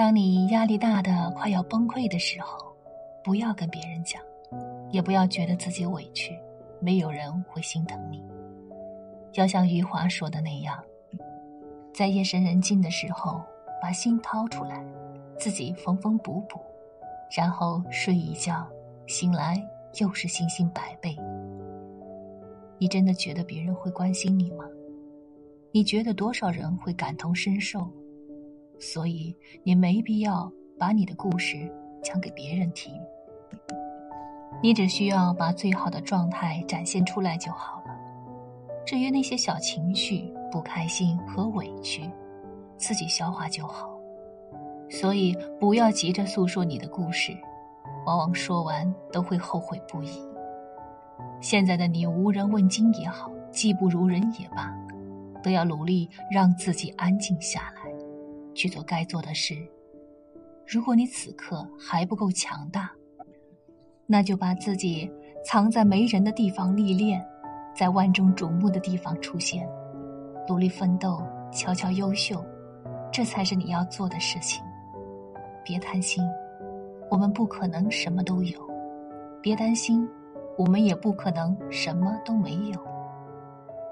当你压力大的快要崩溃的时候，不要跟别人讲，也不要觉得自己委屈，没有人会心疼你。要像余华说的那样，在夜深人静的时候，把心掏出来，自己缝缝补补，然后睡一觉，醒来又是信心百倍。你真的觉得别人会关心你吗？你觉得多少人会感同身受？所以你没必要把你的故事讲给别人听，你只需要把最好的状态展现出来就好了。至于那些小情绪、不开心和委屈，自己消化就好。所以不要急着诉说你的故事，往往说完都会后悔不已。现在的你无人问津也好，技不如人也罢，都要努力让自己安静下来。去做该做的事。如果你此刻还不够强大，那就把自己藏在没人的地方历练，在万众瞩目的地方出现，努力奋斗，悄悄优秀，这才是你要做的事情。别贪心，我们不可能什么都有；别担心，我们也不可能什么都没有。